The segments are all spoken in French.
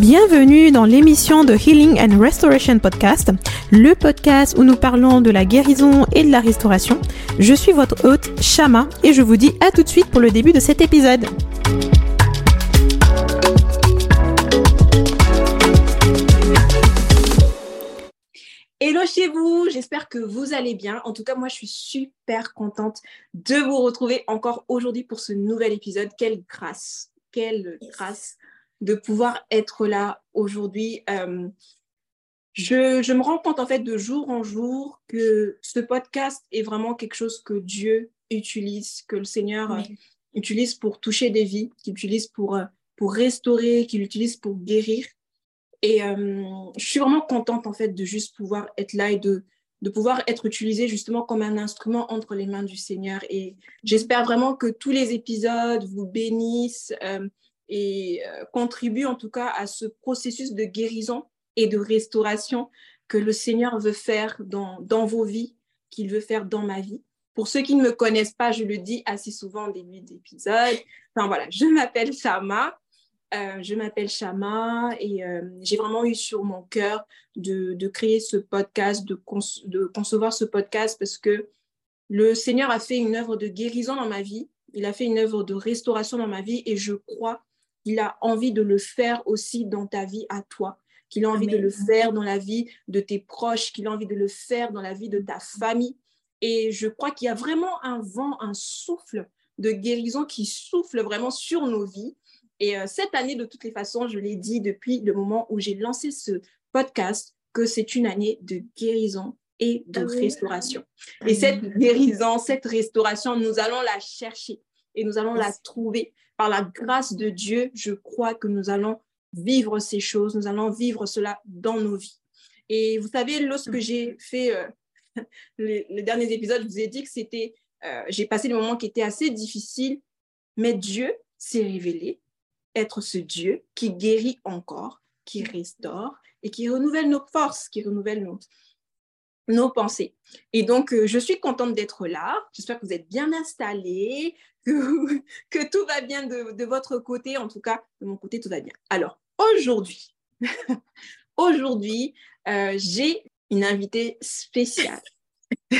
Bienvenue dans l'émission de Healing and Restoration Podcast, le podcast où nous parlons de la guérison et de la restauration. Je suis votre hôte, Shama, et je vous dis à tout de suite pour le début de cet épisode. Hello chez vous, j'espère que vous allez bien. En tout cas, moi, je suis super contente de vous retrouver encore aujourd'hui pour ce nouvel épisode. Quelle grâce, quelle grâce de pouvoir être là aujourd'hui. Euh, je, me rends compte en fait de jour en jour que ce podcast est vraiment quelque chose que Dieu utilise, que le Seigneur euh, utilise pour toucher des vies, qu'il utilise pour, euh, pour restaurer, qu'il utilise pour guérir. Et je suis vraiment contente en fait de juste pouvoir être là et de, de pouvoir être utilisée justement comme un instrument entre les mains du Seigneur. Et j'espère vraiment que tous les épisodes vous bénissent et euh, contribue en tout cas à ce processus de guérison et de restauration que le Seigneur veut faire dans, dans vos vies, qu'il veut faire dans ma vie. Pour ceux qui ne me connaissent pas, je le dis assez souvent au début d'épisode. Enfin voilà, je m'appelle Shama. Euh, je m'appelle Shama et euh, j'ai vraiment eu sur mon cœur de, de créer ce podcast, de, de, concevoir ce podcast parce que le Seigneur a fait une œuvre de guérison dans ma vie. Il a fait une œuvre de restauration dans ma vie et je crois qu'il a envie de le faire aussi dans ta vie à toi, qu'il a envie de le faire dans la vie de tes proches, qu'il a envie de le faire dans la vie de ta famille. Et je crois qu'il y a vraiment un vent, un souffle de guérison qui souffle vraiment sur nos vies. Et euh, cette année, de toutes les façons, je l'ai dit depuis le moment où j'ai lancé ce podcast, que c'est une année de guérison et de restauration. Et cette guérison, cette restauration, nous allons la chercher et nous allons la trouver par la grâce de Dieu, je crois que nous allons vivre ces choses, nous allons vivre cela dans nos vies. Et vous savez, lorsque j'ai fait euh, les, derniers épisodes, je vous ai dit que c'était, euh, j'ai passé des moments qui étaient assez difficiles, mais Dieu s'est révélé être ce Dieu qui guérit encore, qui restaure et qui renouvelle nos forces, qui renouvelle nos, nos pensées. Et donc, euh, je suis contente d'être là. J'espère que vous êtes bien installés, que, tout va bien de, votre côté. En tout cas, de mon côté, tout va bien. Alors, aujourd'hui, aujourd'hui, euh, j'ai une invitée spéciale.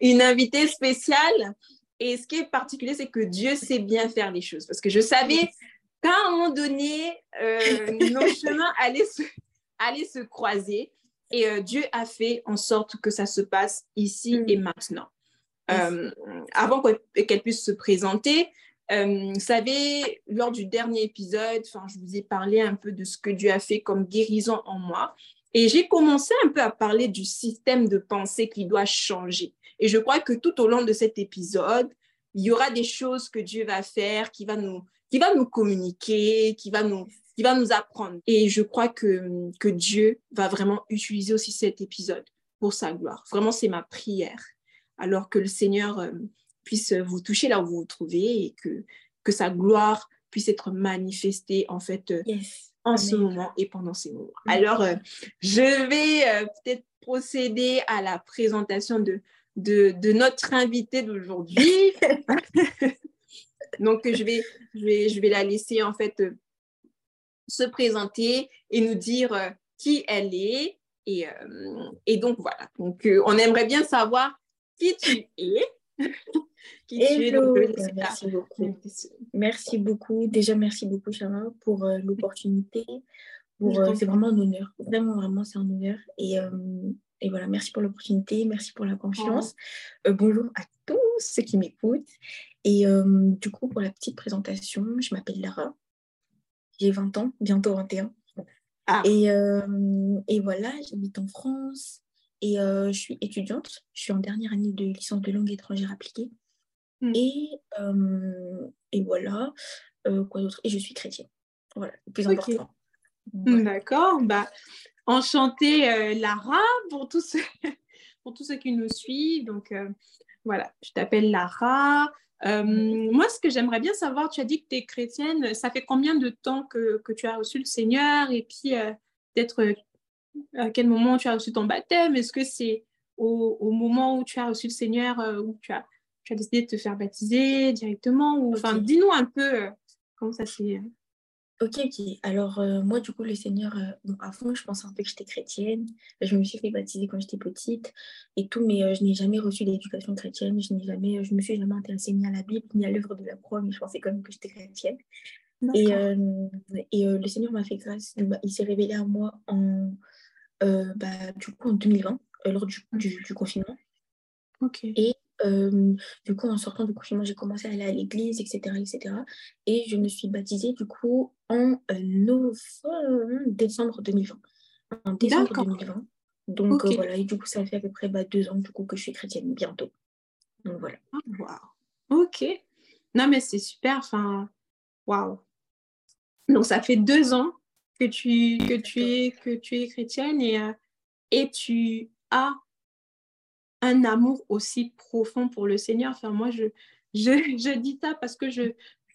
une invitée spéciale. Et ce qui est particulier, c'est que Dieu sait bien faire les choses. Parce que je savais qu'à un moment donné, euh, nos chemins allaient se, allaient se croiser. Et euh, Dieu a fait en sorte que ça se passe ici et mm. maintenant. Euh, avant qu'elle puisse se présenter, euh, vous savez, lors du dernier épisode, je vous ai parlé un peu de ce que Dieu a fait comme guérison en moi. Et j'ai commencé un peu à parler du système de pensée qui doit changer. Et je crois que tout au long de cet épisode, il y aura des choses que Dieu va faire, qui va nous, qui va nous communiquer, qui va nous, qui va nous apprendre. Et je crois que, que Dieu va vraiment utiliser aussi cet épisode pour sa gloire. Vraiment, c'est ma prière alors que le Seigneur euh, puisse vous toucher là où vous vous trouvez et que, que sa gloire puisse être manifestée en fait euh, en ce moment et pendant ces moments. Alors, euh, je vais peut-être procéder à la présentation de, de, notre invité d'aujourd'hui. Donc, je vais, je, vais, je vais la laisser en fait se présenter et nous dire qui elle est. Et, et donc, voilà. Donc, on aimerait bien savoir qui tu es. merci beaucoup. Merci beaucoup. Déjà, merci beaucoup, Shama, pour euh, l'opportunité. Euh, c'est vraiment un honneur. Vraiment, vraiment, c'est un honneur. Et, euh, et voilà, merci pour l'opportunité. Merci pour la confiance. Oh. bonjour à tous ceux qui m'écoutent. Et du coup, pour la petite présentation, je m'appelle Lara. J'ai 20 ans, bientôt 21. Ah. Et, et voilà, j'habite en France. Et euh, je suis étudiante, je suis en dernière année de licence de langue étrangère appliquée. Hmm. Et, euh, et voilà, euh, quoi d'autre? Et je suis chrétienne. Voilà, le plus important. D'accord, bah, enchantée Lara pour tous, ceux, pour tous ceux qui nous suivent. Donc voilà, je t'appelle Lara. Hmm. moi, ce que j'aimerais bien savoir, tu as dit que tu es chrétienne, ça fait combien de temps que, que tu as reçu le Seigneur et puis d'être à quel moment tu as reçu ton baptême? Est-ce que c'est au, moment où tu as reçu le Seigneur, euh, où tu as, tu as décidé de te faire baptiser directement ou, enfin, Dis-nous un peu euh, comment ça s'est Ok, ok. Alors, euh, moi, du coup, le Seigneur, euh, à fond, je pensais un peu que j'étais chrétienne. Je me suis fait baptiser quand j'étais petite et tout, mais euh, je n'ai jamais reçu d'éducation chrétienne. Je n'ai jamais, je me suis jamais intéressée ni à la Bible, ni à l'œuvre de la croix, mais je pensais quand même que j'étais chrétienne. Et, et le Seigneur m'a fait grâce. il s'est révélé à moi en, bah, du coup, en 2020, lors du, du, du confinement. Ok. Et du coup, en sortant du confinement, j'ai commencé à aller à l'église, etc., etc. Et je me suis baptisée, du coup, en novembre, décembre 2020. En décembre 2020. Donc voilà, et du coup, ça fait à peu près bah, deux ans du coup, que je suis chrétienne, bientôt. Donc voilà. Wow. Ok. Non, mais c'est super. Enfin, waouh. Donc ça fait deux ans que tu, que tu, es, que tu es chrétienne et, et tu as un amour aussi profond pour le Seigneur. Enfin, moi, je, je, je dis ça parce que je,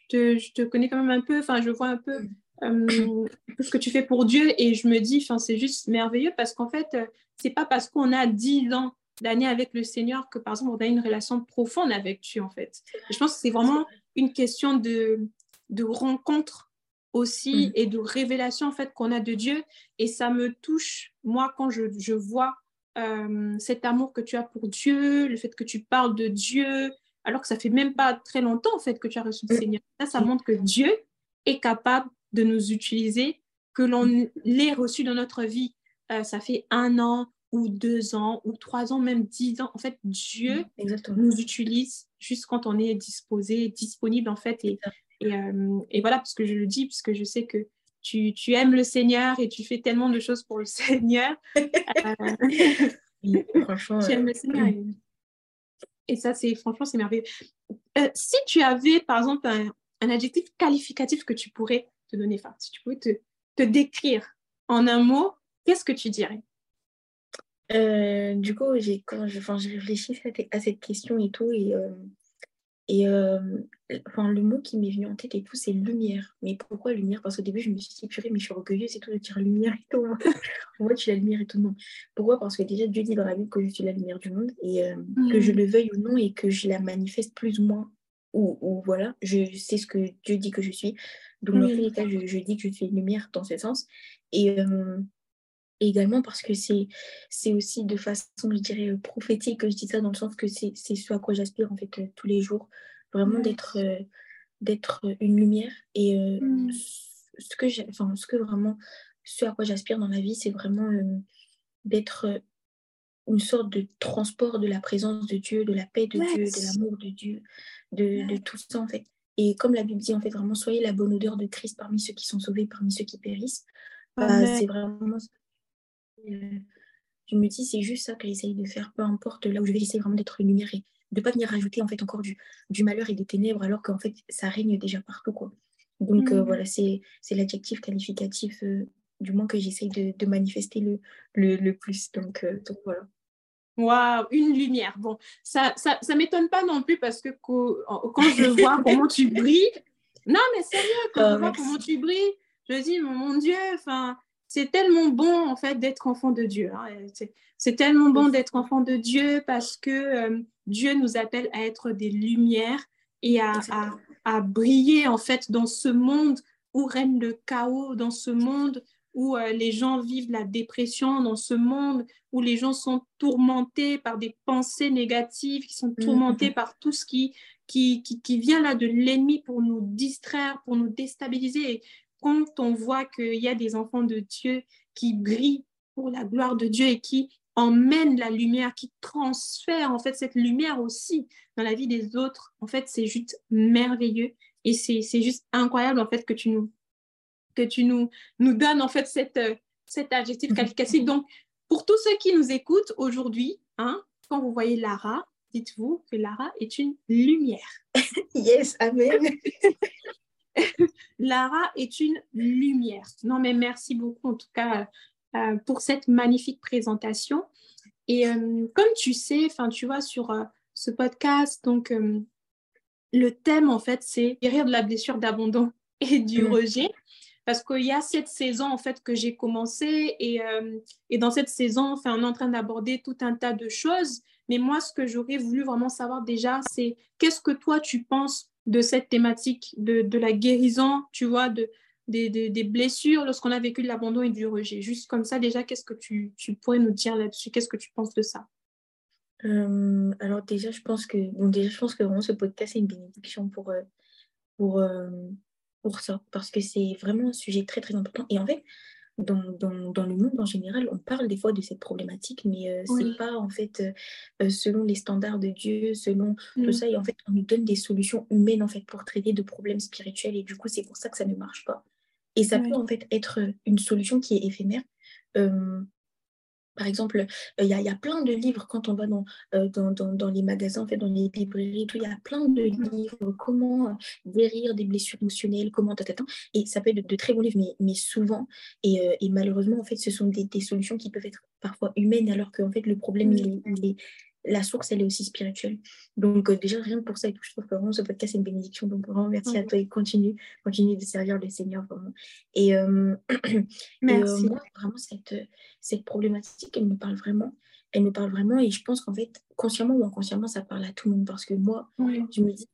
te, je, te, connais quand même un peu, enfin, je vois un peu euh, ce que tu fais pour Dieu et je me dis, enfin, c'est juste merveilleux parce qu'en fait, euh, c'est pas parce qu'on a 10 ans d'années avec le Seigneur que, par exemple, on a une relation profonde avec Dieu, en fait. je pense que c'est vraiment une question de, de rencontre aussi mm. et de révélation, en fait, qu'on a de Dieu. Et ça me touche, moi, quand je, je vois euh, cet amour que tu as pour Dieu, le fait que tu parles de Dieu, alors que ça fait même pas très longtemps en fait que tu as reçu le mm. Seigneur. Ça, ça montre que Dieu est capable de nous utiliser, que l'on l'ait reçu dans notre vie. Euh, ça fait un an ou deux ans ou trois ans, même dix ans. En fait, Dieu mm, nous utilise juste quand on est disposé, disponible en fait. Et, et, euh, et, voilà, parce que je le dis, parce que je sais que tu, tu, aimes le Seigneur et tu fais tellement de choses pour le Seigneur. Euh, franchement, tu aimes le Seigneur. Et, ça, c'est franchement, c'est merveilleux. Euh, si tu avais, par exemple, un, un, adjectif qualificatif que tu pourrais te donner, enfin, si tu pouvais te, te décrire en un mot, qu'est-ce que tu dirais? Euh, du coup, quand je, enfin, je réfléchis à cette question et tout, et et euh, enfin, le mot qui m'est venu en tête et tout, c'est lumière. Mais pourquoi lumière? Parce qu'au début, je me suis dit, purée, mais je suis orgueilleuse et tout de dire lumière et tout. Moi, tu es la lumière et tout. Non. Pourquoi? Parce que déjà, Dieu dit dans la Bible que je suis la lumière du monde et euh, que je mm. le veuille ou non et que je la manifeste plus ou moins. Ou, ou voilà, je sais ce que Dieu dit que je suis. Donc, dans tous les cas, je, je, dis que je suis une lumière dans ce sens. Et. Euh, également parce que c'est c'est aussi de façon, je dirais, euh, prophétique que je dis ça, dans le sens que c'est ce à quoi j'aspire en fait euh, tous les jours, vraiment d'être euh, d'être une lumière. Et mmh. ce, que enfin, ce que vraiment, ce à quoi j'aspire dans la vie, c'est vraiment d'être une sorte de transport de la présence de Dieu, de la paix de Dieu, de l'amour de Dieu, de, de, tout ça en fait. Et comme la Bible dit, en fait, vraiment, soyez la bonne odeur de Christ parmi ceux qui sont sauvés, parmi ceux qui périssent. Bah, c'est vraiment je me dis, c'est juste ça que j'essaye de faire, peu importe là où je vais, j'essaye vraiment d'être lumière et de ne pas venir rajouter en fait encore du, du malheur et des ténèbres alors qu'en fait ça règne déjà partout. Quoi. Donc euh, mm. voilà, c'est, l'adjectif qualificatif euh, du moins que j'essaye de, de manifester le, le, le plus. Donc, euh, donc voilà. Waouh, une lumière. Bon, ça ça, ça m'étonne pas non plus parce que quand, je vois comment tu brilles, non mais sérieux, quand je ah, vois comment tu brilles, je dis, mon Dieu, enfin, c'est tellement bon en fait d'être enfant de Dieu. Hein. C'est tellement bon d'être enfant de Dieu parce que euh, Dieu nous appelle à être des lumières et à, à, briller en fait dans ce monde où règne le chaos, dans ce monde où euh, les gens vivent la dépression, dans ce monde où les gens sont tourmentés par des pensées négatives, qui sont tourmentés mm-hmm. par tout ce qui, qui, qui, qui vient là de l'ennemi pour nous distraire, pour nous déstabiliser quand on voit qu'il y a des enfants de Dieu qui brillent pour la gloire de Dieu et qui emmènent la lumière, qui transfèrent en fait cette lumière aussi dans la vie des autres, en fait, c'est juste merveilleux et c'est juste incroyable en fait que tu nous que tu nous, nous donnes en fait cette, cet adjectif qualificatif. Donc, pour tous ceux qui nous écoutent aujourd'hui, hein, quand vous voyez Lara, dites-vous que Lara est une lumière. yes, amen. Lara est une lumière. Non, mais merci beaucoup en tout cas euh, pour cette magnifique présentation. Et euh, comme tu sais, enfin, tu vois, sur euh, ce podcast, donc le thème en fait, c'est guérir de la blessure d'abandon et du mm. rejet. Parce qu'il y a cette saison en fait que j'ai commencé et, et, dans cette saison, enfin, on est en train d'aborder tout un tas de choses. Mais moi, ce que j'aurais voulu vraiment savoir déjà, c'est qu'est-ce que toi tu penses de cette thématique de, de, la guérison, tu vois, de, des, blessures lorsqu'on a vécu de l'abandon et du rejet. Juste comme ça, déjà, qu'est-ce que tu, tu pourrais nous dire là-dessus? Qu'est-ce que tu penses de ça? Euh, alors déjà, je pense que bon, déjà, je pense que vraiment ce podcast est une bénédiction pour, euh, pour, euh, pour ça, parce que c'est vraiment un sujet très très important. Et en fait, dans, dans, dans, le monde en général, on parle des fois de cette problématique, mais ce c'est pas en fait selon les standards de Dieu, selon tout mm. ça. Et en fait, on nous donne des solutions humaines en fait pour traiter de problèmes spirituels. Et du coup, c'est pour ça que ça ne marche pas. Et ça peut en fait être une solution qui est éphémère. Par exemple, il y, a plein de livres quand on va dans, dans, dans, les magasins, en fait, dans les librairies, il y a plein de livres, comment guérir des blessures émotionnelles, comment, et ça peut être de, très bons livres, mais, mais souvent, et, et, malheureusement, en fait, ce sont des, des, solutions qui peuvent être parfois humaines, alors qu'en fait, le problème, il il est, la source, elle est aussi spirituelle. Donc, euh, déjà, rien que pour ça, et je trouve que vraiment ce podcast, c'est une bénédiction. Donc, vraiment, merci à toi et continue, continue de servir le Seigneur, vraiment. Et, euh, merci. Euh, moi, vraiment, cette, cette problématique, elle me parle vraiment. Elle me parle vraiment et je pense qu'en fait, consciemment ou inconsciemment, ça parle à tout le monde parce que moi, je me dis,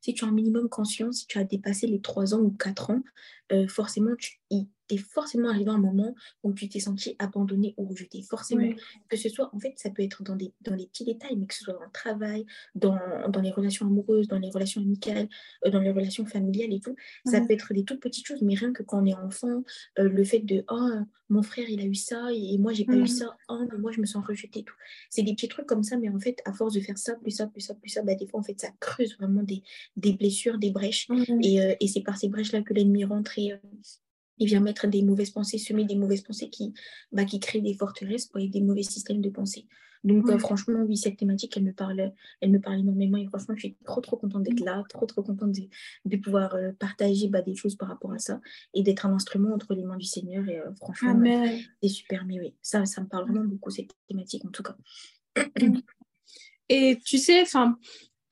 si tu, as un minimum conscience, si tu as dépassé les 3 ans ou 4 ans, forcément, tu, es forcément arrivé à un moment où tu t'es senti abandonné ou rejeté. Forcément. Que ce soit, en fait, ça peut être dans, des, dans les petits détails, mais que ce soit dans le travail, dans, dans les relations amoureuses, dans les relations amicales, euh, dans les relations familiales et tout. Ça peut être des toutes petites choses, mais rien que quand on est enfant, euh, le fait de Oh, mon frère, il a eu ça et moi, j'ai pas eu ça. Oh, mais moi, je me sens rejetée. Tout. C'est des petits trucs comme ça, mais en fait, à force de faire ça, plus ça, plus ça, plus ça, bah, des fois, en fait, ça creuse vraiment des, des blessures, des brèches. Et, euh, et c'est par ces brèches-là que l'ennemi rentre et il vient mettre des mauvaises pensées, semer des mauvaises pensées qui, bah, qui créent des forteresses et des mauvais systèmes de pensée. Donc euh, franchement, oui, cette thématique, elle me parle, elle me parle énormément et franchement, je suis trop trop contente d'être là, trop trop contente de, de pouvoir euh, partager bah, des choses par rapport à ça et d'être un instrument entre les mains du Seigneur. Et euh, franchement, c'est super. Mais oui, ça, ça me parle vraiment beaucoup cette thématique en tout cas. Et tu sais, enfin,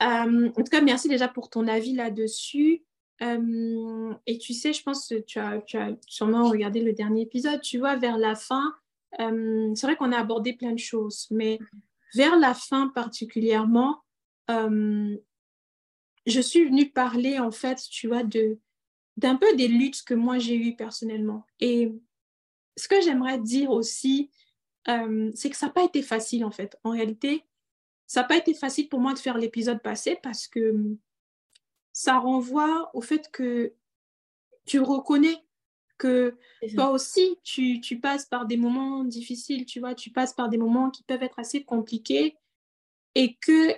en tout cas, merci déjà pour ton avis là-dessus. Et tu sais, je pense que tu as, sûrement regardé le dernier épisode. Tu vois, vers la fin, c'est vrai qu'on a abordé plein de choses, mais vers la fin particulièrement, je suis venue parler, en fait, tu vois, de d'un peu des luttes que moi j'ai eues personnellement. Et ce que j'aimerais dire aussi, c'est que ça n'a pas été facile, en fait. En réalité, ça n'a pas été facile pour moi de faire l'épisode passé parce que ça renvoie au fait que tu reconnais que toi aussi, tu, tu, passes par des moments difficiles, tu vois, tu passes par des moments qui peuvent être assez compliqués et que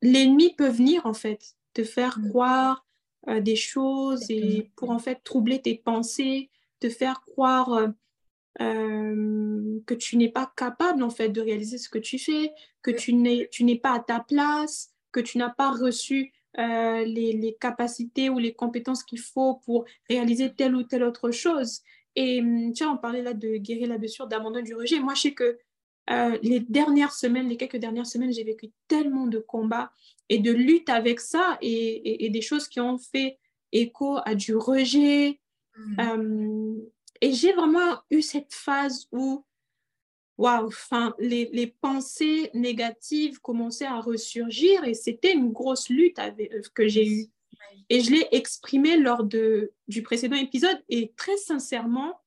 l'ennemi peut venir, en fait, te faire mm. croire euh, des choses et pour, en fait, troubler tes pensées, te faire croire euh, euh, que tu n'es pas capable, en fait, de réaliser ce que tu fais, que tu n'es pas à ta place, que tu n'as pas reçu euh, les, capacités ou les compétences qu'il faut pour réaliser telle ou telle autre chose. Et hum, vois, on parlait là de guérir la blessure, d'abandon du rejet. Moi, je sais que euh, les dernières semaines, les quelques dernières semaines, j'ai vécu tellement de combats et de luttes avec ça et, des choses qui ont fait écho à du rejet. Mmh. Hum, et j'ai vraiment eu cette phase où waouh, enfin, les, les, pensées négatives commençaient à ressurgir et c'était une grosse lutte avec, euh, que j'ai eue. Et je l'ai exprimé lors de, du précédent épisode et très sincèrement,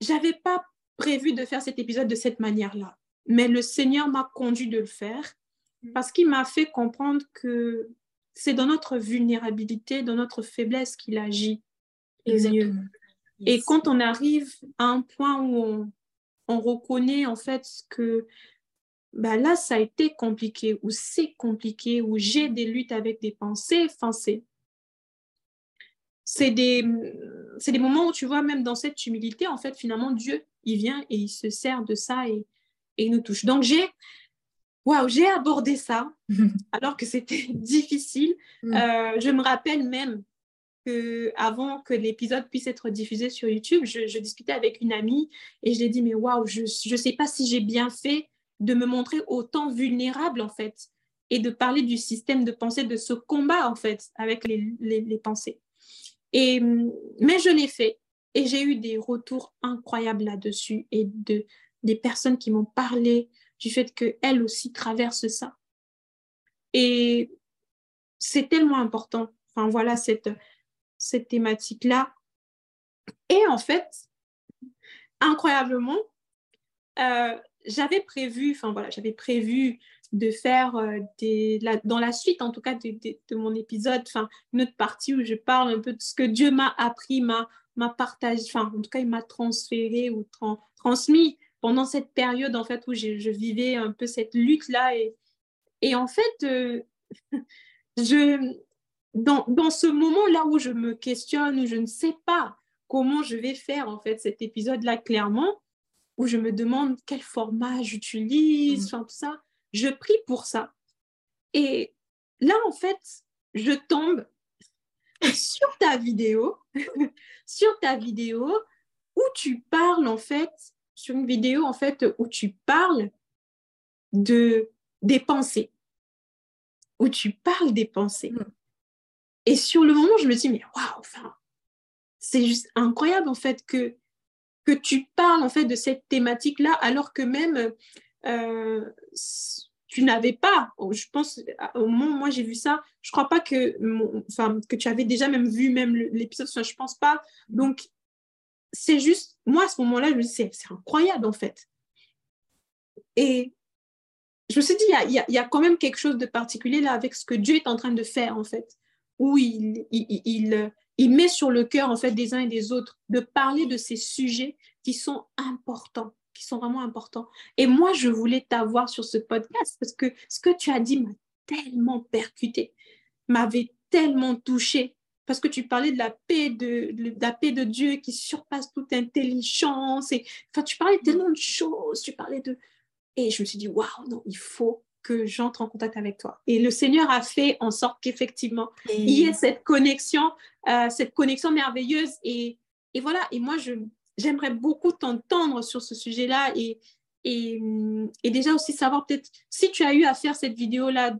j'avais pas prévu de faire cet épisode de cette manière-là. Mais le Seigneur m'a conduit de le faire mm. parce qu'il m'a fait comprendre que c'est dans notre vulnérabilité, dans notre faiblesse qu'il agit. Exactement. Et quand on arrive à un point où on, reconnaît en fait que bah là, ça a été compliqué, ou c'est compliqué, ou j'ai des luttes avec des pensées, enfin, c'est des, des moments où tu vois, même dans cette humilité, en fait, finalement, Dieu, il vient et il se sert de ça et, et il nous touche. Donc, j'ai waouh, j'ai abordé ça alors que c'était difficile. Mm. Euh, je me rappelle même avant que l'épisode puisse être diffusé sur YouTube, je, discutais avec une amie et je lui ai dit, mais waouh, je ne sais pas si j'ai bien fait de me montrer autant vulnérable en fait et de parler du système de pensée, de ce combat en fait avec les, les, pensées. Et, mais je l'ai fait et j'ai eu des retours incroyables là-dessus et de, des personnes qui m'ont parlé du fait qu'elles aussi traversent ça. Et c'est tellement important. Enfin voilà, cette, cette thématique-là. Et en fait, incroyablement, euh, j'avais prévu, enfin voilà, j'avais prévu de faire euh, des, dans la suite, en tout cas, de, mon épisode, enfin, une autre partie où je parle un peu de ce que Dieu m'a appris, m'a, partagé, enfin, en tout cas, il m'a transféré ou transmis pendant cette période, en fait, où je, vivais un peu cette lutte-là. Et, et en fait, euh, je, dans, dans ce moment-là où je me questionne, où je ne sais pas comment je vais faire, en fait, cet épisode-là, clairement, où je me demande quel format j'utilise, mm. enfin tout ça. Je prie pour ça. Et là, en fait, je tombe sur ta vidéo, sur ta vidéo où tu parles, en fait, sur une vidéo, en fait, où tu parles de, des pensées, où tu parles des pensées. Mm. Et sur le moment, je me dis, mais waouh, enfin, c'est juste incroyable, en fait, que que tu parles en fait de cette thématique-là alors que même euh, tu n'avais pas, oh, je pense, au moment où moi j'ai vu ça, je crois pas que, enfin, que tu avais déjà même vu même l'épisode, je pense pas. Donc, c'est juste, moi à ce moment-là, je me dis, c'est incroyable en fait. Et je me suis dit, il y y a, quand même quelque chose de particulier là avec ce que Dieu est en train de faire en fait, où il, met sur le cœur en fait des uns et des autres de parler de ces sujets qui sont importants, qui sont vraiment importants. Et moi, je voulais t'avoir sur ce podcast parce que ce que tu as dit m'a tellement percuté, m'avait tellement touché parce que tu parlais de la paix de, la paix de Dieu qui surpasse toute intelligence et enfin tu parlais tellement de choses, tu parlais de et je me suis dit waouh non, il faut que j'entre en contact avec toi. Et le Seigneur a fait en sorte qu'effectivement, il y ait cette connexion, euh, cette connexion merveilleuse. Et, et voilà, et moi, je, j'aimerais beaucoup t'entendre sur ce sujet-là et, et, et, déjà aussi savoir peut-être si tu as eu à faire cette vidéo-là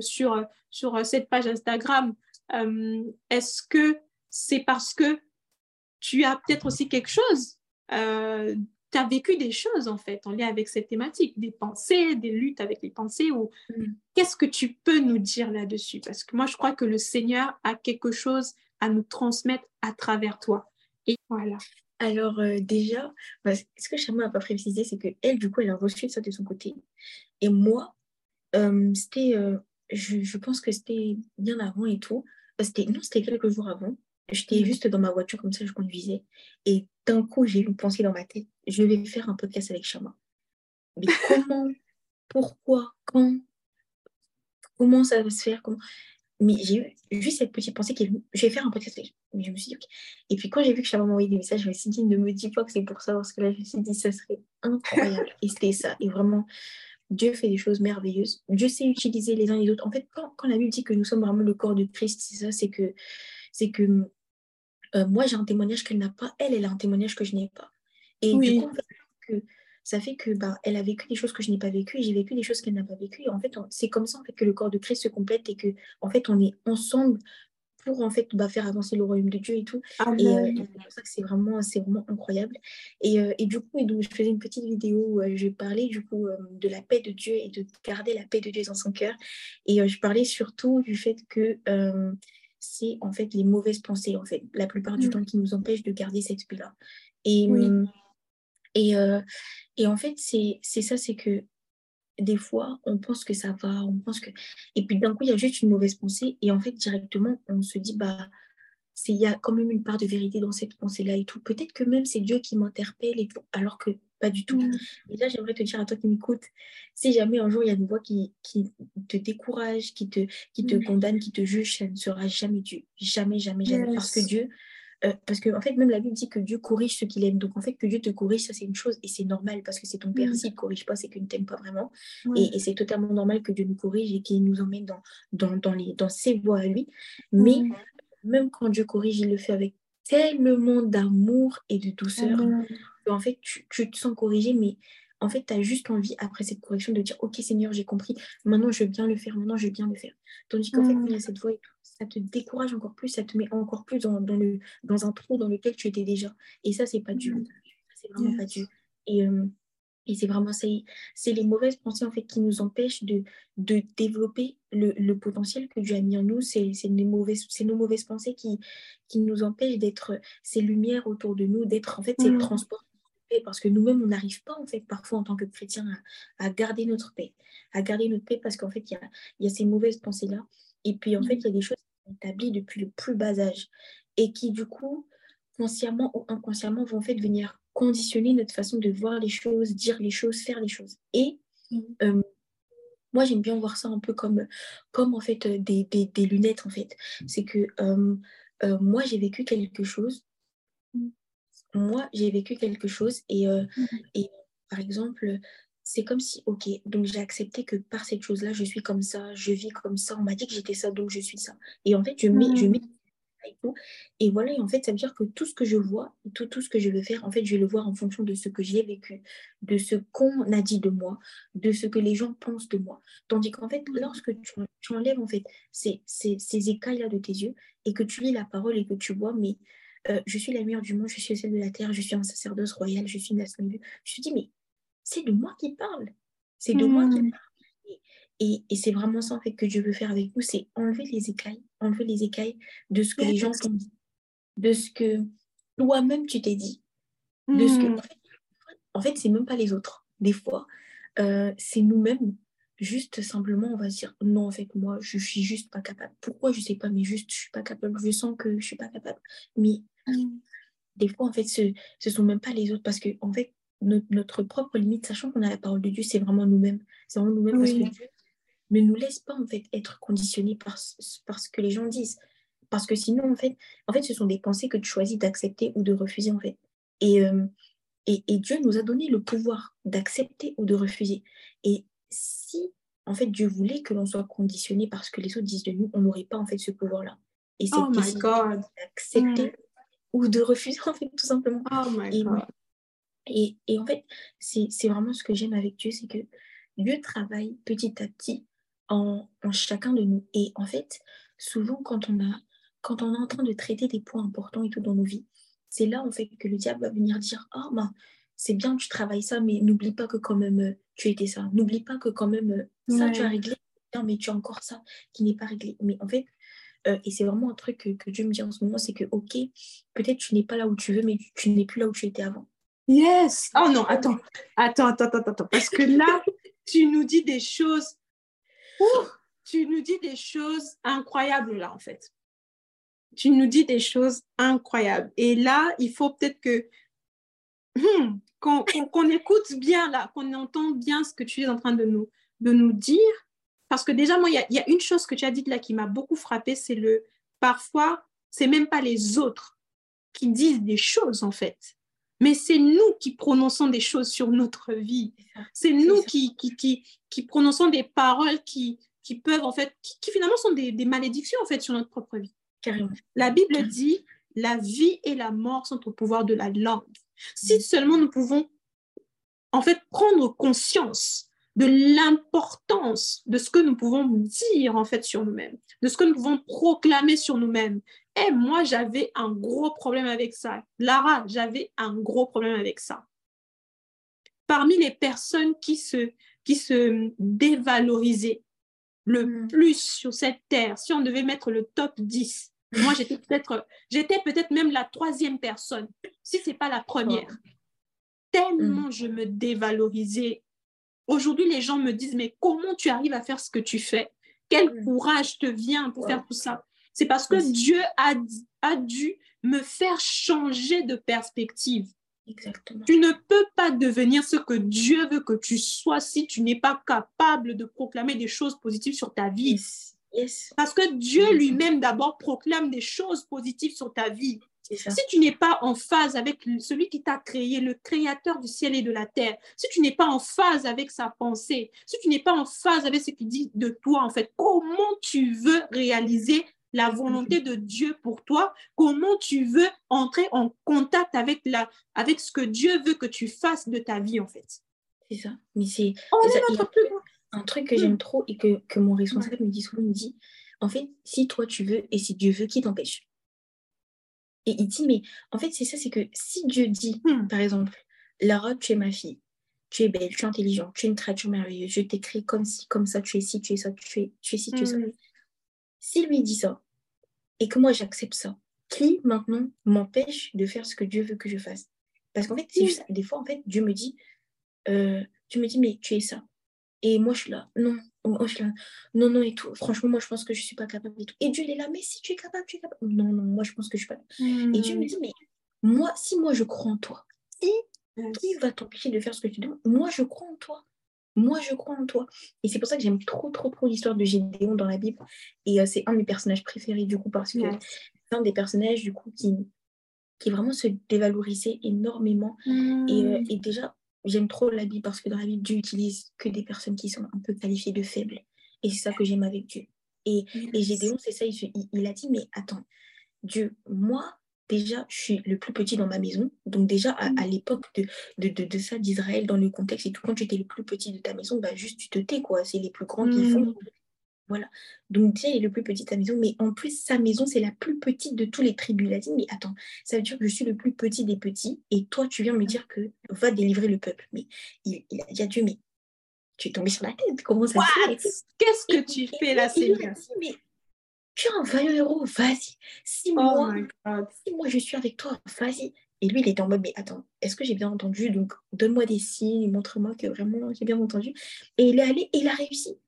sur, sur cette page Instagram, euh, est-ce que c'est parce que tu as peut-être aussi quelque chose euh, vécu des choses en fait en lien avec cette thématique, des pensées, des luttes avec les pensées ou mm. qu'est-ce que tu peux nous dire là-dessus? Parce que moi je crois que le Seigneur a quelque chose à nous transmettre à travers toi. Et voilà. Alors euh, déjà, bah, ce que Chama n'a pas précisé, c'est que elle du coup elle a reçu ça de son côté et moi euh, c'était, euh, je, je, pense que c'était bien avant et tout. C'était non, c'était quelques jours avant. J'étais juste dans ma voiture comme ça, je conduisais. Et d'un coup, j'ai eu une pensée dans ma tête. Je vais faire un podcast avec Chama. Mais comment Pourquoi Quand Comment ça va se faire comment... Mais j'ai eu juste cette petite pensée venue. Je vais faire un podcast avec Mais je me suis dit. Et puis quand j'ai vu que Chama m'envoyait des messages, je me suis dit, ne me dis pas que c'est pour ça. Parce que là, je me suis dit, ça serait incroyable. et c'était ça. Et vraiment, Dieu fait des choses merveilleuses. Dieu sait utiliser les uns les autres. En fait, quand, quand la Bible dit que nous sommes vraiment le corps de Christ, c'est ça, c'est que, c'est que euh, moi, j'ai un témoignage qu'elle n'a pas, elle, elle a un témoignage que je n'ai pas. Et du coup, que, ça fait que bah, elle a vécu des choses que je n'ai pas vécues j'ai vécu des choses qu'elle n'a pas vécues. Et en fait, c'est comme ça en fait, que le corps de Christ se complète et que en fait, on est ensemble pour en fait bah, faire avancer le royaume de Dieu et tout. Et, euh, c'est pour ça que c'est vraiment, c'est vraiment incroyable. Et, euh, et, du coup, et donc, je faisais une petite vidéo où je parlais du coup de la paix de Dieu et de garder la paix de Dieu dans son cœur. Et je parlais surtout du fait que c'est en fait les mauvaises pensées, en fait, la plupart du mm. temps, qui nous empêchent de garder cette paix-là. Et, mm, et, euh, et, en fait, c'est ça, c'est que des fois, on pense que ça va, on pense que... Et puis d'un coup, il y a juste une mauvaise pensée, et en fait, directement, on se dit, bah, il y a quand même une part de vérité dans cette pensée-là et tout. Peut-être que même c'est Dieu qui m'interpelle et tout, alors que pas du tout. Mm. Et là, j'aimerais te dire à toi qui m'écoutes, si jamais un jour il y a une voix qui, qui te décourage, qui te, qui te mm. condamne, qui te juge, ça ne sera jamais Dieu. Jamais, jamais, jamais. Parce que Dieu, euh, parce que en fait, même la Bible dit que Dieu corrige ce qu'il aime. Donc en fait, que Dieu te corrige, ça c'est une chose et c'est normal parce que c'est ton père. Mm. S'il ne corrige pas, c'est qu'il ne t'aime pas vraiment. Et, c'est totalement normal que Dieu nous corrige et qu'il nous emmène dans, dans, dans, les, dans ses voies à lui. Mais même quand Dieu corrige, il le fait avec tellement d'amour et de douceur en fait, tu, te sens corrigé, mais en fait, tu as juste envie, après cette correction, de dire Ok, Seigneur, j'ai compris, maintenant je veux bien le faire, maintenant je veux bien le faire. Tandis qu'en fait, quand il y a cette voix ça te décourage encore plus, ça te met encore plus dans, le, dans un trou dans lequel tu étais déjà. Et ça, c'est pas Dieu. Mm. C'est vraiment pas Dieu. Et, euh, Et c'est vraiment c'est les mauvaises pensées en fait qui nous empêchent de, de développer le, le potentiel que Dieu a mis en nous. C'est mauvaises, nos mauvaises pensées qui, qui nous empêchent d'être ces lumières autour de nous, d'être en fait ces mmh. transports parce que nous-mêmes, on n'arrive pas, en fait, parfois en tant que chrétien, à, garder notre paix, à garder notre paix parce qu'en fait, il y a, y a, ces mauvaises pensées-là. Et puis, en fait, il y a des choses qui sont établies depuis le plus bas âge et qui, du coup, consciemment ou inconsciemment, vont en fait venir conditionner notre façon de voir les choses, dire les choses, faire les choses. Et mmh. euh, moi, j'aime bien voir ça un peu comme, comme en fait, des, des, des lunettes, en fait. C'est que euh, euh, moi, j'ai vécu quelque chose. Moi, j'ai vécu quelque chose et, mmh. et par exemple, c'est comme si, ok, donc j'ai accepté que par cette chose-là, je suis comme ça, je vis comme ça, on m'a dit que j'étais ça, donc je suis ça. Et en fait, je mets, je mets et voilà, et en fait, ça veut dire que tout ce que je vois, tout, tout ce que je veux faire, en fait, je vais le voir en fonction de ce que j'ai vécu, de ce qu'on a dit de moi, de ce que les gens pensent de moi. Tandis qu'en fait, lorsque tu, enlèves en fait ces, ces, ces écailles-là de tes yeux et que tu lis la parole et que tu vois, mais euh, je suis la meilleure du monde, je suis celle de la terre, je suis un sacerdoce royal, je suis une nation Je te dis, mais c'est de moi qui parle. C'est de moi qui mmh. parle. Et, c'est vraiment ça en fait que je veux faire avec vous, c'est enlever les écailles, enlever les écailles de ce que les gens t'ont dit, de ce que toi-même tu t'es dit, de ce que hmm. en fait, c'est même pas les autres. Des fois, euh, c'est nous-mêmes. Juste simplement, on va se dire non, en fait, moi, je suis juste pas capable. Pourquoi je sais pas, mais juste, je suis pas capable. Je sens que je suis pas capable. Mais hmm. des fois, en fait, ce, ce sont même pas les autres parce que, en fait, notre, propre limite, sachant qu'on a la parole de Dieu, c'est vraiment nous-mêmes. C'est vraiment nous-mêmes parce que Dieu ne nous laisse pas en fait être conditionnés par, par ce que les gens disent. Parce que sinon, en fait, en fait, ce sont des pensées que tu choisis d'accepter ou de refuser, en fait. Et, euh, et, et, Dieu nous a donné le pouvoir d'accepter ou de refuser. Et si, en fait, Dieu voulait que l'on soit conditionné par ce que les autres disent de nous, on n'aurait pas, en fait, ce pouvoir-là. Et c'est oh d'accepter mm. ou de refuser, en fait, tout simplement. Oh my God. Et, et, en fait, c'est vraiment ce que j'aime avec Dieu, c'est que Dieu travaille petit à petit en, chacun de nous. Et en fait, souvent, quand on, a, quand on est en train de traiter des points importants et tout dans nos vies, c'est là, en fait, que le diable va venir dire Oh, ben, c'est bien, tu travailles ça, mais n'oublie pas que quand même, euh, tu étais ça. N'oublie pas que quand même, euh, ça, tu as réglé. mais tu as encore ça qui n'est pas réglé. Mais en fait, euh, et c'est vraiment un truc que, que, Dieu me dit en ce moment, c'est que, ok, peut-être tu n'es pas là où tu veux, mais tu, n'es plus là où tu étais avant. Yes. Oh non, attends, attends, attends, attends, attends. Parce que là, tu nous dis des choses tu nous dis des choses incroyables là, en fait. Tu nous dis des choses incroyables. Et là, il faut peut-être que hmm, qu'on écoute bien là, qu'on entende bien ce que tu es en train de nous, de nous dire. Parce que déjà, moi, il y, a une chose que tu as dite là qui m'a beaucoup frappée, c'est le parfois, c'est même pas les autres qui disent des choses en fait mais c'est nous qui prononçons des choses sur notre vie. C'est nous qui, qui, qui, qui, prononçons des paroles qui, qui peuvent, en fait, qui, finalement sont des, des, malédictions, en fait, sur notre propre vie. Carrément. La Bible dit, la vie et la mort sont au pouvoir de la langue. Si mm. seulement nous pouvons, en fait, prendre conscience de l'importance de ce que nous pouvons dire, en fait, sur nous-mêmes, de ce que nous pouvons proclamer sur nous-mêmes, et moi, j'avais un gros problème avec ça. Lara, j'avais un gros problème avec ça. Parmi les personnes qui se, qui se dévalorisaient le mm. plus sur cette terre, si on devait mettre le top 10, moi, j'étais peut-être, j'étais peut-être même la troisième personne, si ce n'est pas la première. Tellement mm. je me dévalorisais. Aujourd'hui, les gens me disent, mais comment tu arrives à faire ce que tu fais? Quel mm. courage te vient pour faire tout ça? C'est parce que Dieu a, a dû me faire changer de perspective. Exactement. Tu ne peux pas devenir ce que Dieu veut que tu sois si tu n'es pas capable de proclamer des choses positives sur ta vie. Yes. Parce que Dieu lui-même d'abord proclame des choses positives sur ta vie. Si tu n'es pas en phase avec celui qui t'a créé, le créateur du ciel et de la terre, si tu n'es pas en phase avec sa pensée, si tu n'es pas en phase avec ce qu'il dit de toi, en fait, comment tu veux réaliser la volonté de Dieu pour toi, comment tu veux entrer en contact avec, la, avec ce que Dieu veut que tu fasses de ta vie, en fait. C'est ça. Mais c'est un truc que j'aime hmm. trop et que, que mon responsable me dit souvent, il me dit, en fait, si toi tu veux et si Dieu veut, qui t'empêche? Et il dit, mais en fait, c'est ça, c'est que si Dieu dit, hmm. par exemple, Lara, tu es ma fille, tu es belle, tu es intelligente, tu es une créature merveilleuse, je créé comme ci, comme ça, tu es ci, tu es ça, tu es, tu es ci, tu es ça. Mm. Si lui dit ça, et que moi j'accepte ça, qui maintenant m'empêche de faire ce que Dieu veut que je fasse? Parce qu'en fait, c'est juste, des fois, en fait, Dieu me dit, euh, Dieu me dit, mais tu es ça. Et moi, je suis là, non, moi, je suis là, non, non, et tout. Franchement, moi, je pense que je ne suis pas capable et tout. Et Dieu, il est là, mais si tu es capable, tu es capable. Non, non, moi, je pense que je ne suis pas. Et Dieu me Mm. dit, mais moi, si moi, je crois en toi, Yes. qui va t'empêcher de faire ce que tu demandes? Moi, je crois en toi. Moi, je crois en toi. Et c'est pour ça que j'aime trop, trop, trop l'histoire de Gédéon dans la Bible. Et euh, c'est un de mes personnages préférés, du coup, parce que c'est un des personnages, du coup, qui, qui vraiment se dévalorisait énormément. Et, euh, Mm. et déjà, j'aime trop la Bible parce que dans la Bible, Dieu utilise que des personnes qui sont un peu qualifiées de faibles. Et c'est ça que j'aime avec Dieu. Et, et. Gédéon, c'est ça, il a dit, mais attends, Dieu, moi, déjà, je suis le plus petit dans ma maison. Donc déjà, à, à l'époque de, de, de, de ça, d'Israël, dans le contexte et tout, quand tu étais le plus petit de ta maison, bah, juste tu te tais, quoi. C'est les plus grands qui Mm. font. Voilà. Donc déjà, il est le plus petit de sa maison. Mais en plus, sa maison, c'est la plus petite de tous les tribus. Il a dit, mais attends, ça veut dire que je suis le plus petit des petits. Et toi, tu viens me dire que va délivrer le peuple. Mais il, il a dit à Dieu, mais tu es tombé sur la tête. Comment ça se fait? Qu'est-ce que tu fais là, dit, mais tu es un vaillant héros, vas-y. Si Oh moi, si je suis avec toi, vas-y. Et lui, il était en mode, mais attends, est-ce que j'ai bien entendu? Donc, donne-moi des signes, montre-moi que vraiment j'ai bien entendu. Et il est allé et il a réussi.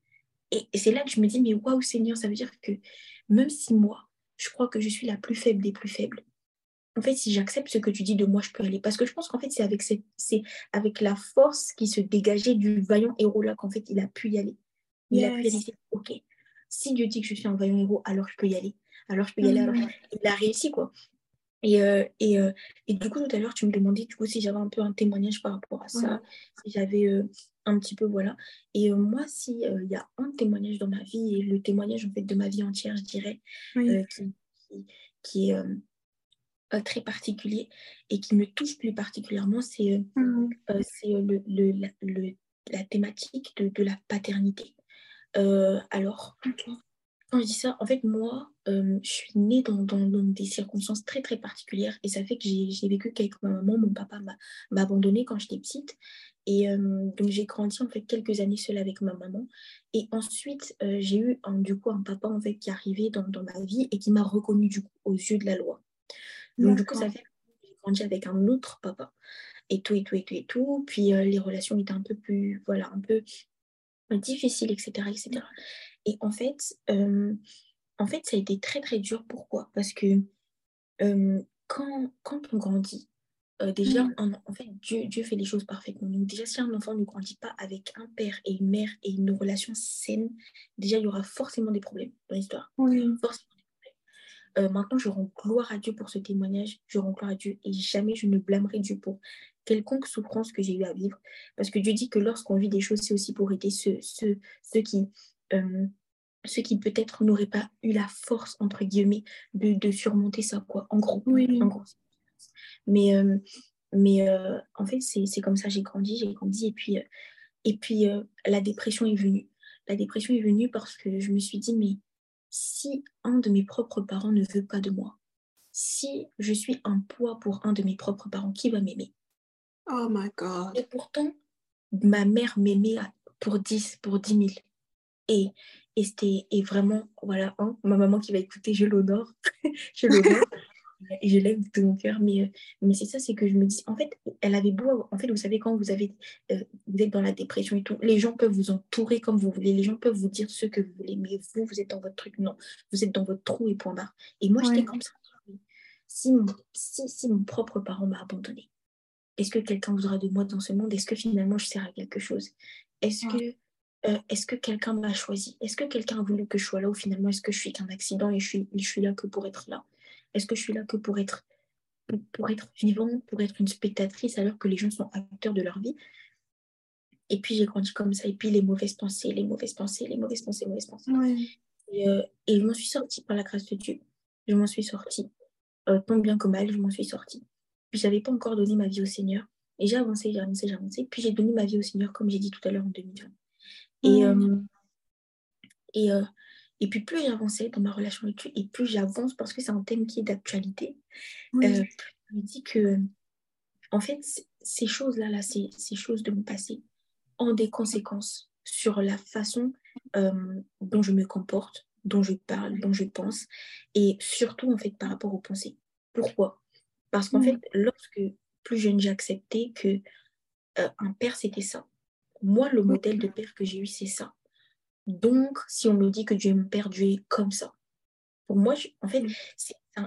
Et, et c'est là que je me dis, mais waouh, Seigneur, ça veut dire que même si moi, je crois que je suis la plus faible des plus faibles, en fait, si j'accepte ce que tu dis de moi, je peux aller. Parce que je pense qu'en fait, c'est avec, cette- c'est avec la force qui se dégageait du vaillant héros-là qu'en fait, il a pu y aller. Il a pu y aller. Ok, si Dieu dit que je suis un vaillant héros, alors je peux y aller. Alors je peux y aller. Alors... Mm. Il a réussi, quoi. Et, euh, et, euh, et du coup, tout à l'heure, tu me demandais du coup, si j'avais un peu un témoignage par rapport à ça, Ouais. si j'avais euh, un petit peu, voilà. Et moi, s'il y a un témoignage dans ma vie, et le témoignage en fait de ma vie entière, je dirais, Oui. qui, qui, qui est très particulier et qui me touche plus particulièrement, c'est Mm. euh, le, le- la, le- la thématique de, de la paternité. Euh, alors, quand je dis ça, en fait, moi, euh, je suis née dans, dans- dans des circonstances très, très particulières et ça fait que j'ai vécu qu'avec ma maman, mon papa m'a abandonnée quand j'étais petite. Et euh, donc, j'ai grandi, en fait, quelques années seule avec ma maman. Et ensuite, euh, j'ai eu, un- du coup, un papa, en fait, qui est arrivé dans, dans ma vie et qui m'a reconnue, du coup, aux yeux de la loi. Donc, du coup, ça fait que j'ai grandi avec un autre papa et tout, et tout, et tout, et tout. Puis, les relations étaient un peu plus, voilà, un peu difficiles, etc., etc. Et en fait, euh, en fait, ça a été très, très dur. Pourquoi? Parce que euh, quand, quand on grandit, euh, déjà, Mm. en, en fait, Dieu, Dieu fait les choses parfaitement. Donc, déjà, si un enfant ne grandit pas avec un père et une mère et une relation saine, déjà, il y aura forcément des problèmes dans l'histoire. Oui. Forcément des problèmes. Euh, maintenant, je rends gloire à Dieu pour ce témoignage. Je rends gloire à Dieu et jamais je ne blâmerai Dieu pour quelconque souffrance que j'ai eu à vivre. Parce que Dieu dit que lorsqu'on vit des choses, c'est aussi pour aider ceux, ceux, ceux qui, euh, ceux qui peut-être n'auraient pas eu la force, entre guillemets, de, de surmonter ça, quoi. En gros. Oui. En gros. Mais, euh, mais euh, en fait, c'est comme ça j'ai grandi, j'ai grandi. Et puis, et puis la dépression est venue. La dépression est venue parce que je me suis dit, mais si un de mes propres parents ne veut pas de moi, si je suis un poids pour un de mes propres parents, qui va m'aimer? Oh my God. Et pourtant, ma mère m'aimait pour 10, pour 10 000. Et, et c'était et vraiment, voilà, hein, ma maman qui va écouter, je l'honore. je l'honore. Et je l'aime de tout mon cœur. Mais, euh, mais c'est ça, c'est que je me dis, en fait, elle avait beau, en fait, vous savez, quand vous, avez, euh, vous êtes dans la dépression et tout, les gens peuvent vous entourer comme vous voulez, les gens peuvent vous dire ce que vous voulez, mais vous, vous êtes dans votre truc, non, vous êtes dans votre trou et point barre. Et moi, j'étais comme ça. Si mon, si, si mon propre parent m'a abandonné, est-ce que quelqu'un voudra de moi dans ce monde? Est-ce que finalement je sers à quelque chose? Est-ce que, euh, que quelqu'un m'a choisi? Est-ce que quelqu'un a voulu que je sois là ou finalement est-ce que je suis qu'un accident et je suis, je suis là que pour être là? Est-ce que je suis là que pour être, pour, être vivante, pour être une spectatrice alors que les gens sont acteurs de leur vie? Et puis j'ai grandi comme ça et puis les mauvaises pensées, les mauvaises pensées, les mauvaises pensées, les mauvaises pensées. Oui. Et, euh, et je m'en suis sortie par la grâce de Dieu. Je m'en suis sortie. Euh, tant bien que mal, je m'en suis sortie. Puis, je n'avais pas encore donné ma vie au Seigneur. Et j'ai avancé, j'ai avancé, j'ai avancé. Puis, j'ai donné ma vie au Seigneur, comme j'ai dit tout à l'heure, en 2020. Et, Mm. euh, et, euh, et puis, plus j'avançais dans ma relation avec Dieu, et plus j'avance, parce que c'est un thème qui est d'actualité, Oui. euh, je me dis que, en fait, ces choses-là, là, ces, ces choses de mon passé, ont des conséquences sur la façon dont je me comporte, dont je parle, dont je pense, et surtout en fait par rapport aux pensées. Pourquoi? Parce qu'en fait, lorsque plus jeune, j'ai accepté que euh, un père c'était ça. Moi, le modèle de père que j'ai eu, c'est ça. Donc, si on me dit que Dieu est mon père, Dieu est comme ça. Pour moi, en fait,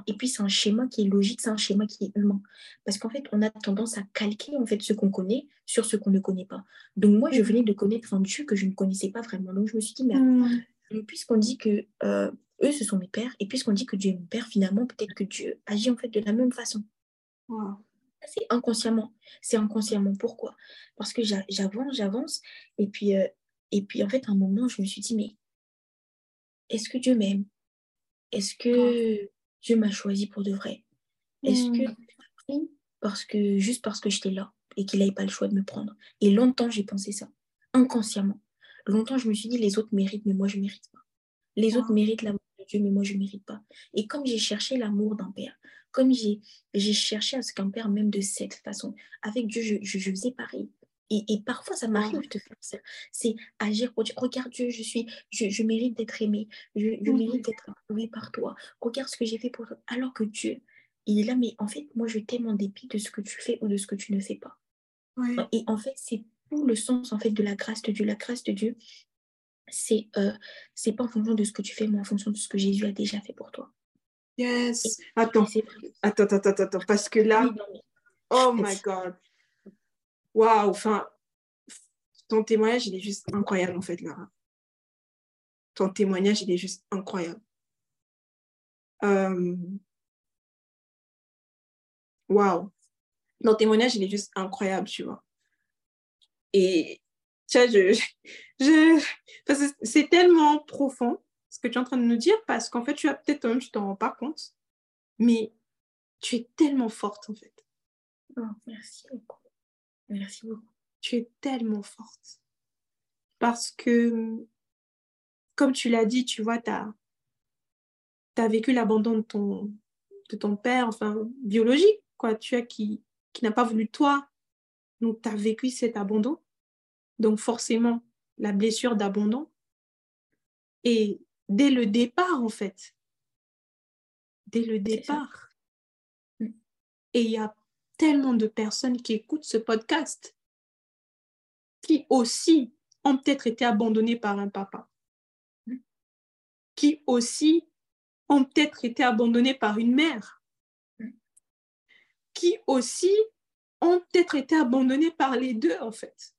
et puis c'est un schéma qui est logique, c'est un schéma qui est humain. Parce qu'en fait, on a tendance à calquer en fait ce qu'on connaît sur ce qu'on ne connaît pas. Donc moi, je venais de connaître un Dieu que je ne connaissais pas vraiment. Donc je me suis dit, mais mm. puisqu'on dit que euh, eux, ce sont mes pères, et puisqu'on dit que Dieu est mon père, finalement, peut-être que Dieu agit en fait de la même façon. C'est inconsciemment. C'est inconsciemment. Pourquoi? Parce que j'avance, j'avance, et puis, euh, et puis en fait, à un moment, je me suis dit, mais est-ce que Dieu m'aime? Est-ce que Dieu m'a choisi pour de vrai? Est-ce que hmm. parce que juste parce que j'étais là et qu'il n'avait pas le choix de me prendre? Et longtemps, j'ai pensé ça, inconsciemment. Longtemps, je me suis dit, les autres méritent, mais moi, je ne mérite pas. Les autres méritent l'amour Dieu, mais moi, je ne mérite pas. Et comme j'ai cherché l'amour d'un père, comme j'ai cherché à ce qu'un père m'aime de cette façon, avec Dieu, je, je, faisais pareil. Et, et, parfois, ça m'arrive de faire ça. C'est agir pour dire, regarde Dieu, je, suis, je, je mérite d'être aimé, je, je mhm. mérite d'être approuvé par toi. Regarde ce que j'ai fait pour toi. Alors que Dieu, il est là, mais en fait, moi, je t'aime en dépit de ce que tu fais ou de ce que tu ne fais pas. Et en fait, c'est tout le sens en fait de la grâce de Dieu. La grâce de Dieu, c'est euh, c'est pas en fonction de ce que tu fais, mais en fonction de ce que Jésus a déjà fait pour toi. Yes. attends. attends, attends, attends, attends, parce que là, oh my God. Waouh, enfin, ton témoignage, il est juste incroyable, en fait, Lara. Ton témoignage, il est juste incroyable. Euh, waouh. Ton témoignage, il est juste incroyable, tu vois. Et, vois, je, je, c'est tellement profond ce que tu es en train de nous dire parce qu'en fait, tu as peut-être toi-même, tu t'en rends pas compte, mais tu es tellement forte, en fait. Oh, merci beaucoup. Merci beaucoup. Tu es tellement forte. Parce que, comme tu l'as dit, tu vois, tu as, as, vécu l'abandon de ton, de ton père, enfin, biologique, quoi, tu as qui, qui n'a pas voulu toi. Donc, tu as vécu cet abandon. Donc, forcément, la blessure d'abandon. Et dès le départ, en fait, dès le départ, et il y a tellement de personnes qui écoutent ce podcast qui aussi ont peut-être été abandonnées par un papa, qui aussi ont peut-être été abandonnées par une mère, qui aussi ont peut-être été abandonnées par les deux en fait,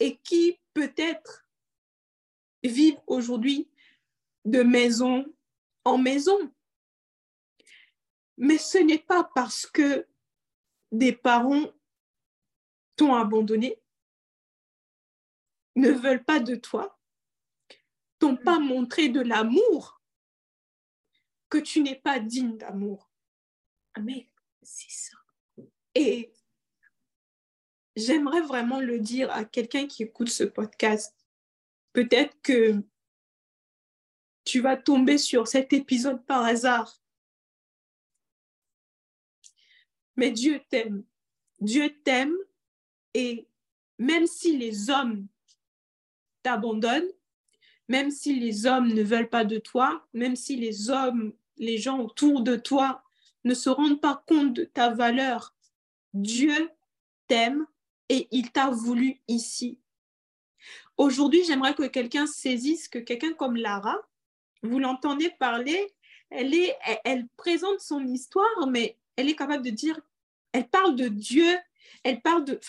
et qui peut-être vivent aujourd'hui de maison en maison. Mais ce n'est pas parce que des parents t'ont abandonné, ne veulent pas de toi, t'ont pas mm. montré de l'amour, que tu n'es pas digne d'amour. Mais c'est ça. Et j'aimerais vraiment le dire à quelqu'un qui écoute ce podcast. Peut-être que tu vas tomber sur cet épisode par hasard Mais Dieu t'aime. Dieu t'aime et même si les hommes t'abandonnent, même si les hommes ne veulent pas de toi, même si les hommes, les gens autour de toi ne se rendent pas compte de ta valeur, Dieu t'aime et il t'a voulu ici. Aujourd'hui, j'aimerais que quelqu'un saisisse que quelqu'un comme Lara, vous l'entendez parler, elle, est, elle présente son histoire, mais elle est capable de dire, elle parle de Dieu, elle parle de...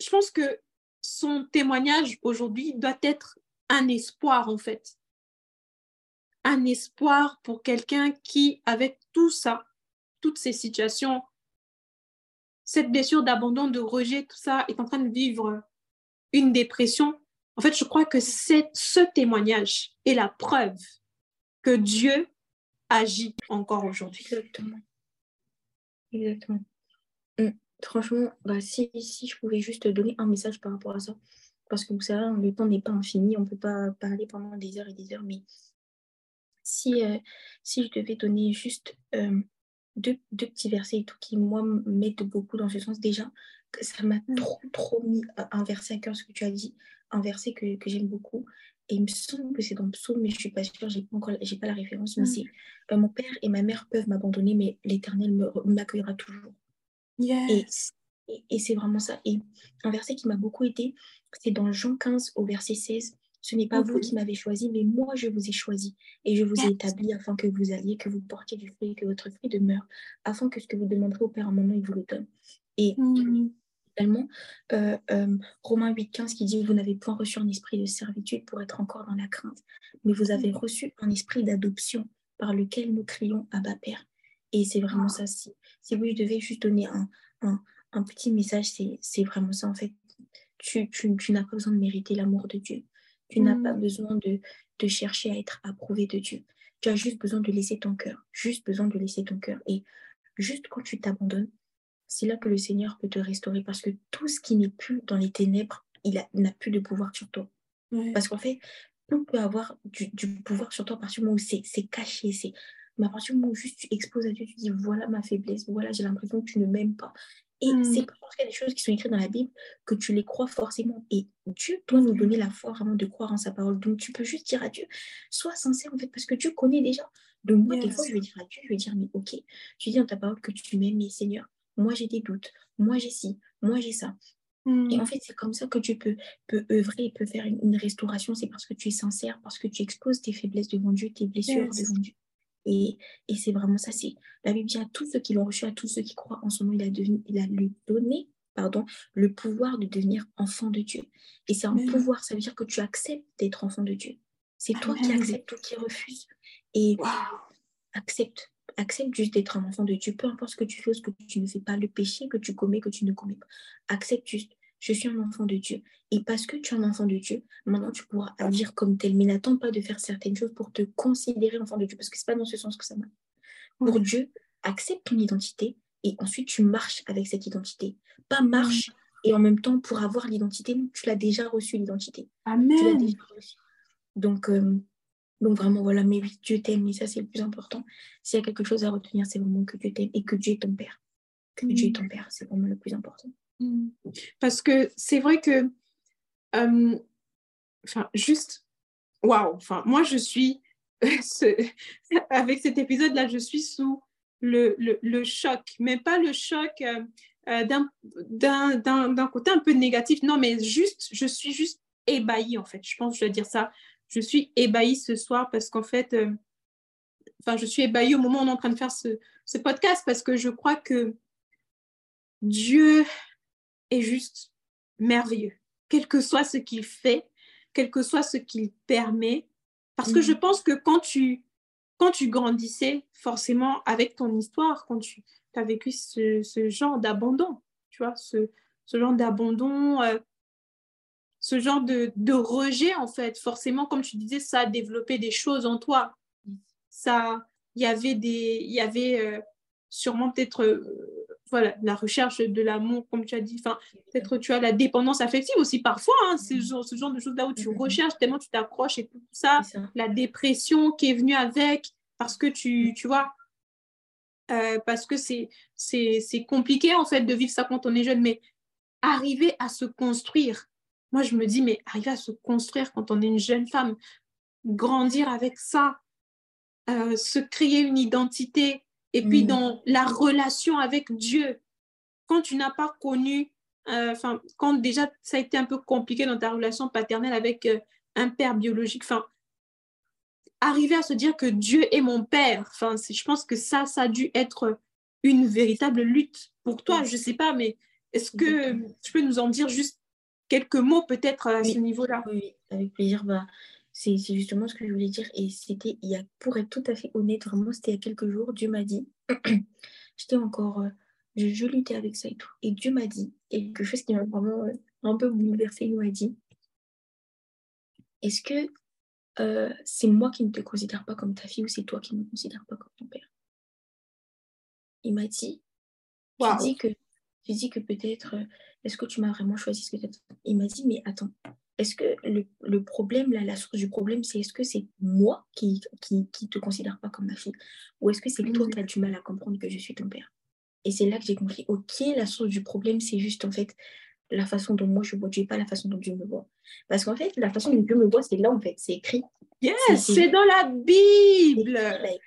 Je pense que son témoignage aujourd'hui doit être un espoir en fait. Un espoir pour quelqu'un qui, avec tout ça, toutes ces situations, cette blessure d'abandon, de rejet, tout ça, est en train de vivre une dépression. En fait, je crois que ce témoignage est la preuve que Dieu agit encore aujourd'hui. Exactement. Exactement. Mm. Franchement, bah, si, si je pouvais juste donner un message par rapport à ça, parce que vous savez, le temps n'est pas infini, on ne peut pas parler pendant des heures et des heures, mais si, euh, si je devais donner juste euh, deux, deux, petits versets et tout qui, moi, m'aident beaucoup dans ce sens. Déjà, que ça m'a mm. trop, trop mis un verset à cœur, ce que tu as dit, un verset que, que j'aime beaucoup. Et il me semble que c'est dans le psaume, mais je ne suis pas sûre, je n'ai pas, encore, pas la référence. Mais mm. c'est euh, Mon père et ma mère peuvent m'abandonner, mais l'Éternel m'accueillera toujours. Et, et, c'est vraiment ça. Et un verset qui m'a beaucoup aidé, c'est dans Jean 15 au verset 16. Ce n'est pas vous qui m'avez choisi, mais moi je vous ai choisi et je vous ai établi afin que vous alliez, que vous portiez du fruit, que votre fruit demeure, afin que ce que vous demanderez au Père un moment, il vous le donne. Et mm. également, euh, euh, Romains 8,15 qui dit Vous n'avez point reçu un esprit de servitude pour être encore dans la crainte, mais vous avez mm. reçu un esprit d'adoption par lequel nous crions Abba Père. Et c'est vraiment ça. Si, si vous devez juste donner un, un, petit message, c'est vraiment ça en fait. Tu, tu, tu n'as pas besoin de mériter l'amour de Dieu. Tu n'as pas mm. besoin de, de chercher à être approuvé de Dieu. Tu as juste besoin de laisser ton cœur. Juste besoin de laisser ton cœur. Et juste quand tu t'abandonnes, c'est là que le Seigneur peut te restaurer parce que tout ce qui n'est plus dans les ténèbres, il n'a plus de pouvoir sur toi. Parce qu'en fait, tout peut avoir du, pouvoir sur toi à partir du moment où c'est caché. C'est, mais à partir du moment où juste tu exposes à Dieu, tu dis voilà ma faiblesse, voilà j'ai l'impression que tu ne m'aimes pas. Et mm. c'est parce qu'il y a des choses qui sont écrites dans la Bible que tu les crois forcément. Et Dieu doit nous donner la foi vraiment de croire en sa parole. Donc tu peux juste dire à Dieu, sois sincère en fait, parce que Dieu connaît déjà. Donc moi, des fois, je vais dire à Dieu, je vais dire, mais ok, tu dis dans ta parole que tu m'aimes, mais Seigneur, moi j'ai des doutes, moi j'ai ci, moi j'ai ça. Et en fait, c'est comme ça que tu peux, peux œuvrer, peut faire une, restauration. C'est parce que tu es sincère, parce que tu exposes tes faiblesses devant Dieu, tes blessures devant Dieu. Et, et c'est vraiment ça. C'est la Bible dit à tous ceux qui l'ont reçu, à tous ceux qui croient en son nom, il a, devenu, il a lui donné pardon, le pouvoir de devenir enfant de Dieu. Et c'est un pouvoir, ça veut dire que tu acceptes d'être enfant de Dieu. C'est toi qui acceptes ou qui refuses. Et accepte. Accepte juste d'être un enfant de Dieu. Peu importe ce que tu fais, ce que tu ne fais pas, le péché que tu commets, que tu ne commets pas. Accepte juste je suis un enfant de Dieu. Et parce que tu es un enfant de Dieu, maintenant tu pourras agir comme tel. Mais n'attends pas de faire certaines choses pour te considérer enfant de Dieu, parce que ce n'est pas dans ce sens que ça marche. Pour Dieu, accepte ton identité et ensuite tu marches avec cette identité. Pas marche et en même temps pour avoir l'identité, tu l'as déjà reçu l'identité. Amen. Tu l'as déjà Donc, euh, donc vraiment, voilà, mais oui, Dieu t'aime et ça c'est le plus important. S'il y a quelque chose à retenir, c'est vraiment que Dieu t'aime et que Dieu est ton Père. Que Dieu est ton Père, c'est vraiment le plus important. Parce que c'est vrai que, euh, enfin, juste, waouh, enfin, moi je suis, avec cet épisode-là, je suis sous le, le, choc, mais pas le choc euh, euh, d'un côté un peu négatif, non, mais juste, je suis juste ébahie en fait. Je pense que je dois dire ça. Je suis ébahie ce soir parce qu'en fait, enfin, je suis ébahie au moment où on est en train de faire ce, ce podcast parce que je crois que Dieu est juste merveilleux, quel que soit ce qu'il fait, quel que soit ce qu'il permet. Parce que je mhm. pense que quand tu, quand tu grandissais, forcément, avec ton histoire, quand tu as vécu ce, ce genre d'abandon, tu vois, ce, ce genre d'abandon, euh, ce genre de, de, rejet, en fait, forcément, comme tu disais, ça a développé des choses en toi. Ça, il y avait des, il y avait euh, sûrement peut-être euh, voilà, la recherche de l'amour, comme tu as dit, enfin, peut-être tu as la dépendance affective aussi parfois, hein, ce, genre, ce genre de choses là où tu recherches tellement tu t'accroches et tout ça, la dépression qui est venue avec, parce que tu, tu vois, euh, parce que c'est, c'est, compliqué en fait de vivre ça quand on est jeune, mais arriver à se construire, moi je me dis, mais arriver à se construire quand on est une jeune femme, grandir avec ça, euh, se créer une identité, et puis mm. dans la relation avec Dieu, quand tu n'as pas connu, euh, quand déjà ça a été un peu compliqué dans ta relation paternelle avec euh, un père biologique, enfin, arriver à se dire que Dieu est mon père, enfin, je pense que ça, ça a dû être une véritable lutte pour toi. Je ne sais pas, mais est-ce que tu peux nous en dire juste quelques mots peut-être à ce niveau-là? Oui, avec plaisir. Bah, c'est justement ce que je voulais dire. Et c'était, il y a, pour être tout à fait honnête, vraiment, c'était il y a quelques jours, Dieu m'a dit, j'étais encore, euh, je, luttais avec ça et tout. Et Dieu m'a dit, quelque chose qui m'a vraiment euh, un peu bouleversée, il m'a dit, est-ce que euh, c'est moi qui ne te considère pas comme ta fille ou c'est toi qui ne me considères pas comme ton père? Il m'a dit, wow. dit que, que peut-être, est-ce que tu m'as vraiment choisi ce que Il m'a dit, mais attends, est-ce que le, problème, là, la source du problème, c'est est-ce que c'est moi qui qui, qui te considère pas comme ma fille? Ou est-ce que c'est toi qui as du mal à comprendre que je suis ton père? Et c'est là que j'ai compris, ok, la source du problème, c'est juste en fait la façon dont moi je vois Dieu, pas la façon dont Dieu me voit. Parce qu'en fait, la façon dont Dieu me voit, c'est là, en fait, c'est écrit. Yes, c'est dans la Bible.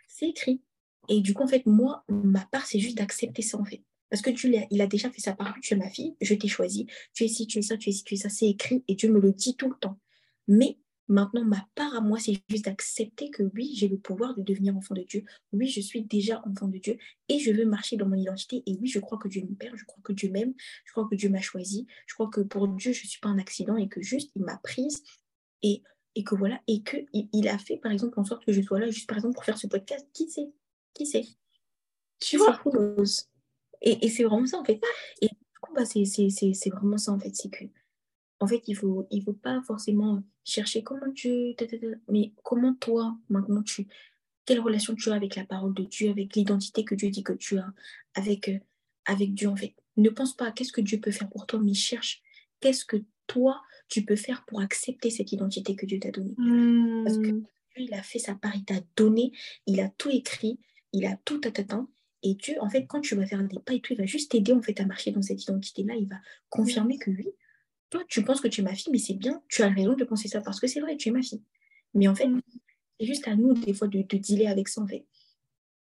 C'est écrit. Et du coup, en fait, moi, ma part, c'est juste d'accepter ça, en fait. Parce que Dieu, il a déjà fait sa part. Tu es ma fille, je t'ai choisi. Tu es ci, tu es ça, tu es ci, tu es ça. C'est écrit et Dieu me le dit tout le temps. Mais maintenant, ma part à moi, c'est juste d'accepter que oui, j'ai le pouvoir de devenir enfant de Dieu. Oui, je suis déjà enfant de Dieu et je veux marcher dans mon identité. Et oui, je crois que Dieu me perd, je crois que Dieu m'aime, je crois que Dieu m'a choisi. Je crois que pour Dieu, je ne suis pas un accident et que juste, il m'a prise. Et, et que voilà, et qu'il il a fait, par exemple, en sorte que je sois là, juste par exemple, pour faire ce podcast. Qui sait? Qui sait? Tu vois? Et, c'est vraiment ça, en fait. Et du coup, bah, c'est vraiment ça, en fait. C'est que, en fait, il ne faut, il faut pas forcément chercher comment tu... Mais comment toi, maintenant, tu... Quelle relation tu as avec la parole de Dieu, avec l'identité que Dieu dit que tu as, avec, euh, avec Dieu, en fait. Ne pense pas à qu'est-ce que Dieu peut faire pour toi, mais cherche qu'est-ce que toi, tu peux faire pour accepter cette identité que Dieu t'a donnée. Parce que hmm. Dieu, il a fait sa part, il t'a donné, il a tout écrit, il a tout à et Dieu, en fait, quand tu vas faire des pas et tout, il va juste t'aider en fait à marcher dans cette identité-là. Il va confirmer que oui, toi, tu penses que tu es ma fille, mais c'est bien, tu as raison de penser ça parce que c'est vrai, tu es ma fille. Mais en fait, mm. c'est juste à nous, des fois, de, de dealer avec ça, en fait.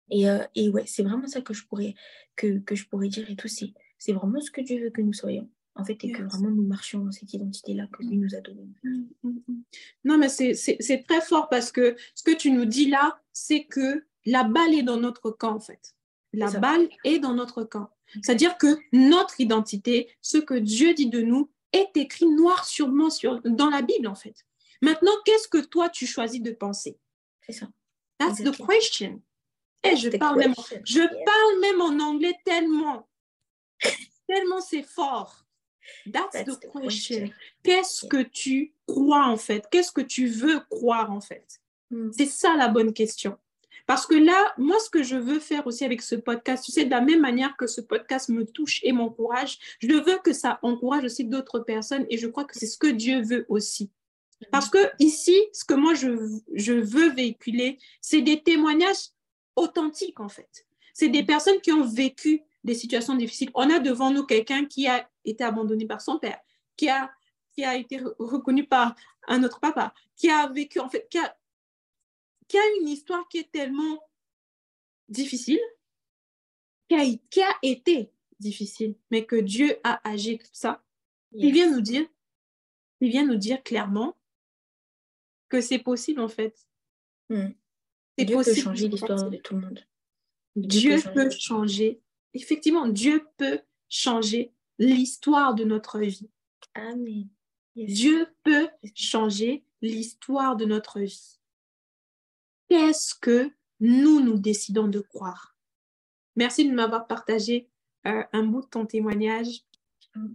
Et, euh, et ouais, c'est vraiment ça que je pourrais, que, que je pourrais dire et tout. C'est vraiment ce que Dieu veut que nous soyons, en fait, et que vraiment nous marchions dans cette identité-là que lui nous a donnée. Mm, mm, non, mais c'est très fort parce que ce que tu nous dis là, c'est que la balle est dans notre camp, en fait. La balle est dans notre camp. C'est-à-dire que notre identité, ce que Dieu dit de nous, est écrit noir sur blanc sur, dans la Bible, en fait. Maintenant, qu'est-ce que toi, tu choisis de penser? C'est ça. That's the question. Et je parle, même, je parle même en anglais tellement, tellement c'est fort. That's, the, question. Qu'est-ce que tu crois en fait? Qu'est-ce que tu veux croire en fait? Hmm. C'est ça la bonne question. Parce que là, moi, ce que je veux faire aussi avec ce podcast, tu sais, de la même manière que ce podcast me touche et m'encourage, je veux que ça encourage aussi d'autres personnes et je crois que c'est ce que Dieu veut aussi. Parce que ici, ce que moi, je, je veux véhiculer, c'est des témoignages authentiques, en fait. C'est des personnes qui ont vécu des situations difficiles. On a devant nous quelqu'un qui a été abandonné par son père, qui a, qui a été reconnu par un autre papa, qui a vécu, en fait, qui a qui a une histoire qui est tellement difficile, qui a, qui a été difficile, mais que Dieu a agi tout ça. Il vient nous dire, il vient nous dire clairement que c'est possible en fait. Hmm. Dieu peut changer l'histoire de tout le monde. Dieu, peut, changer. Effectivement, Dieu peut changer l'histoire de notre vie. Amen. Dieu peut changer l'histoire de notre vie qu'est-ce que nous, nous décidons de croire. Merci de m'avoir partagé euh, un bout de ton témoignage.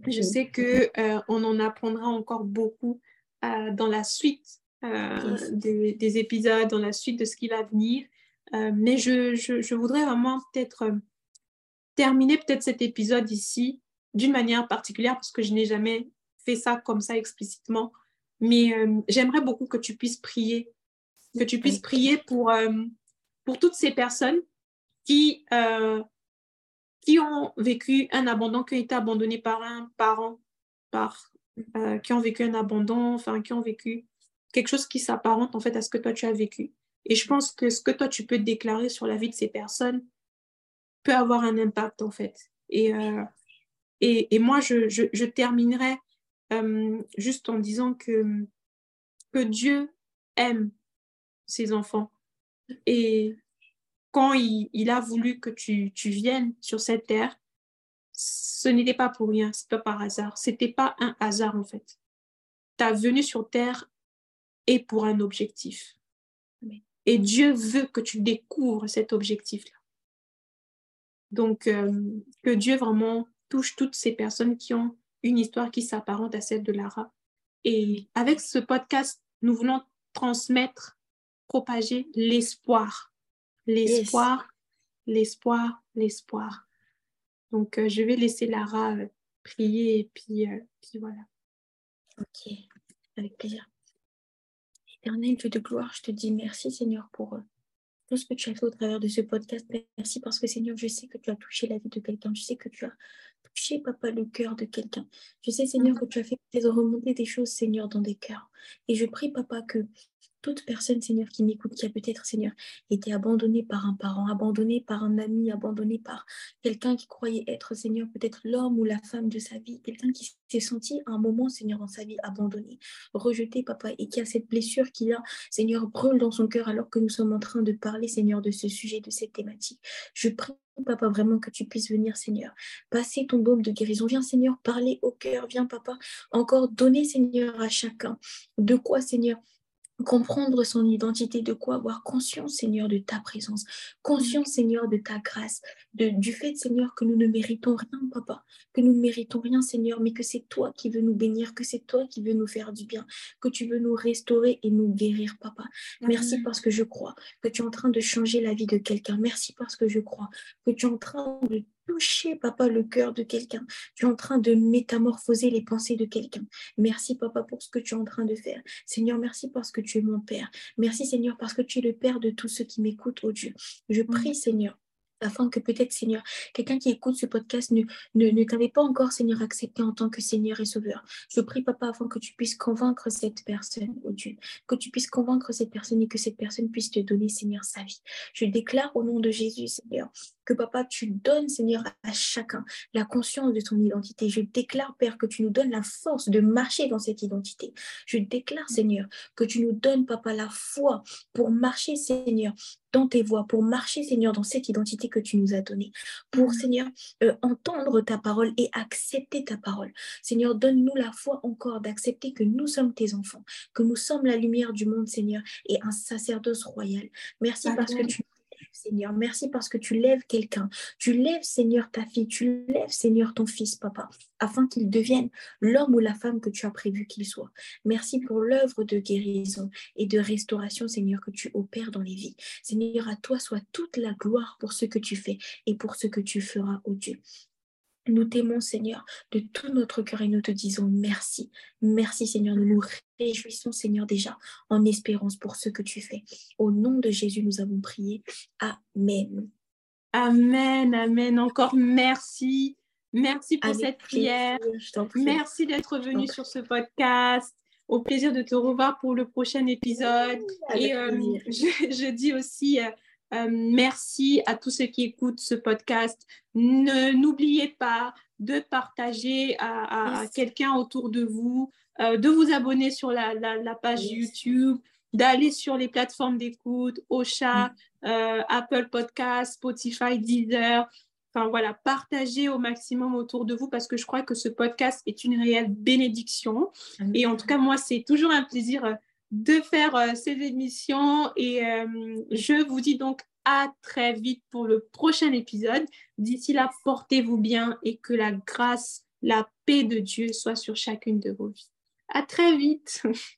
Je sais que euh, on en apprendra encore beaucoup euh, dans la suite des, épisodes, dans la suite de ce qui va venir. mais je, je, voudrais vraiment peut-être terminer peut-être cet épisode ici d'une manière particulière parce que je n'ai jamais fait ça comme ça explicitement. Mais j'aimerais beaucoup que tu puisses prier que tu puisses prier pour, euh, pour toutes ces personnes qui, euh, qui ont vécu un abandon, qui ont été abandonnés par un parent, par, euh, qui ont vécu un abandon, enfin, qui ont vécu quelque chose qui s'apparente en fait à ce que toi tu as vécu. Et je pense que ce que toi tu peux déclarer sur la vie de ces personnes peut avoir un impact en fait. Et, et, et, moi, je, je, je terminerai juste en disant que, que Dieu aime ses enfants. Et quand il, a voulu que tu, viennes sur cette terre, ce n'était pas pour rien, c'est pas par hasard. C'était pas un hasard en fait. Ta venue sur terre est pour un objectif. Et Dieu veut que tu découvres cet objectif-là. Donc, euh, que Dieu vraiment touche toutes ces personnes qui ont une histoire qui s'apparente à celle de Lara. Et avec ce podcast, nous voulons transmettre propager l'espoir. L'espoir, l'espoir, l'espoir. Donc, euh, je vais laisser Lara euh, prier et puis, euh, puis voilà. Ok. avec plaisir. Éternel Dieu de gloire, je te dis merci Seigneur pour tout ce que tu as fait au travers de ce podcast. Merci parce que Seigneur, je sais que tu as touché la vie de quelqu'un. Je sais que tu as touché, Papa, le cœur de quelqu'un. Je sais, Seigneur, mm. que tu as fait remonter des choses, Seigneur, dans des cœurs. Et je prie, Papa, que toute personne, Seigneur, qui m'écoute, qui a peut-être, Seigneur, été abandonnée par un parent, abandonnée par un ami, abandonnée par quelqu'un qui croyait être, Seigneur, peut-être l'homme ou la femme de sa vie, quelqu'un qui s'est senti à un moment, Seigneur, dans sa vie abandonné, rejeté, papa, et qui a cette blessure qui a, Seigneur, brûle dans son cœur alors que nous sommes en train de parler, Seigneur, de ce sujet, de cette thématique. Je prie Papa, vraiment que tu puisses venir, Seigneur. Passer ton baume de guérison. Viens, Seigneur, parler au cœur. Viens, Papa, encore donner, Seigneur, à chacun. De quoi, Seigneur, comprendre son identité, de quoi avoir conscience, Seigneur, de ta présence, conscience, Seigneur, de ta grâce, de, du fait, Seigneur, que nous ne méritons rien, Papa, que nous ne méritons rien, Seigneur, mais que c'est toi qui veux nous bénir, que c'est toi qui veux nous faire du bien, que tu veux nous restaurer et nous guérir, Papa. Merci parce que je crois que tu es en train de changer la vie de quelqu'un. Merci parce que je crois que tu es en train de toucher, papa, le cœur de quelqu'un. Tu es en train de métamorphoser les pensées de quelqu'un. Merci, papa, pour ce que tu es en train de faire. Seigneur, merci parce que tu es mon Père. Merci, Seigneur, parce que tu es le Père de tous ceux qui m'écoutent, oh Dieu. Je prie, Seigneur, afin que peut-être, Seigneur, quelqu'un qui écoute ce podcast ne, ne, ne t'avait pas encore, Seigneur, accepté en tant que Seigneur et Sauveur. Je prie, Papa, afin que tu puisses convaincre cette personne, oh Dieu, que tu puisses convaincre cette personne et que cette personne puisse te donner, Seigneur, sa vie. Je déclare au nom de Jésus, Seigneur, que Papa, tu donnes, Seigneur, à chacun la conscience de son identité. Je déclare, Père, que tu nous donnes la force de marcher dans cette identité. Je déclare, Seigneur, que tu nous donnes, Papa, la foi pour marcher, Seigneur, dans tes voies, pour marcher, Seigneur, dans cette identité que tu nous as donnée, pour, Seigneur, euh, entendre ta parole et accepter ta parole. Seigneur, donne-nous la foi encore d'accepter que nous sommes tes enfants, que nous sommes la lumière du monde, Seigneur, et un sacerdoce royal. Merci parce que tu Seigneur. Merci parce que tu lèves quelqu'un. Tu lèves, Seigneur, ta fille. Tu lèves, Seigneur, ton fils, papa, afin qu'il devienne l'homme ou la femme que tu as prévu qu'il soit. Merci pour l'œuvre de guérison et de restauration, Seigneur, que tu opères dans les vies. Seigneur, à toi soit toute la gloire pour ce que tu fais et pour ce que tu feras, ô Dieu. Nous t'aimons, Seigneur, de tout notre cœur et nous te disons merci. Merci, Seigneur. Nous nous réjouissons, Seigneur, déjà en espérance pour ce que tu fais. Au nom de Jésus, nous avons prié. Amen. Amen, amen. Encore merci. Merci pour cette prière. Merci d'être venu sur ce podcast. Au plaisir de te revoir pour le prochain épisode. et euh, je, dis aussi euh, euh, merci à tous ceux qui écoutent ce podcast. N'oubliez pas de partager à, quelqu'un autour de vous, euh, de vous abonner sur la, page YouTube, d'aller sur les plateformes d'écoute, Ocha, mm. euh, Apple Podcast, Spotify, Deezer. Enfin voilà, partagez au maximum autour de vous parce que je crois que ce podcast est une réelle bénédiction. Et en tout cas, moi, c'est toujours un plaisir de faire euh, ces émissions et euh, je vous dis donc à très vite pour le prochain épisode. D'ici là, portez-vous bien et que la grâce, la paix de Dieu soit sur chacune de vos vies. À très vite.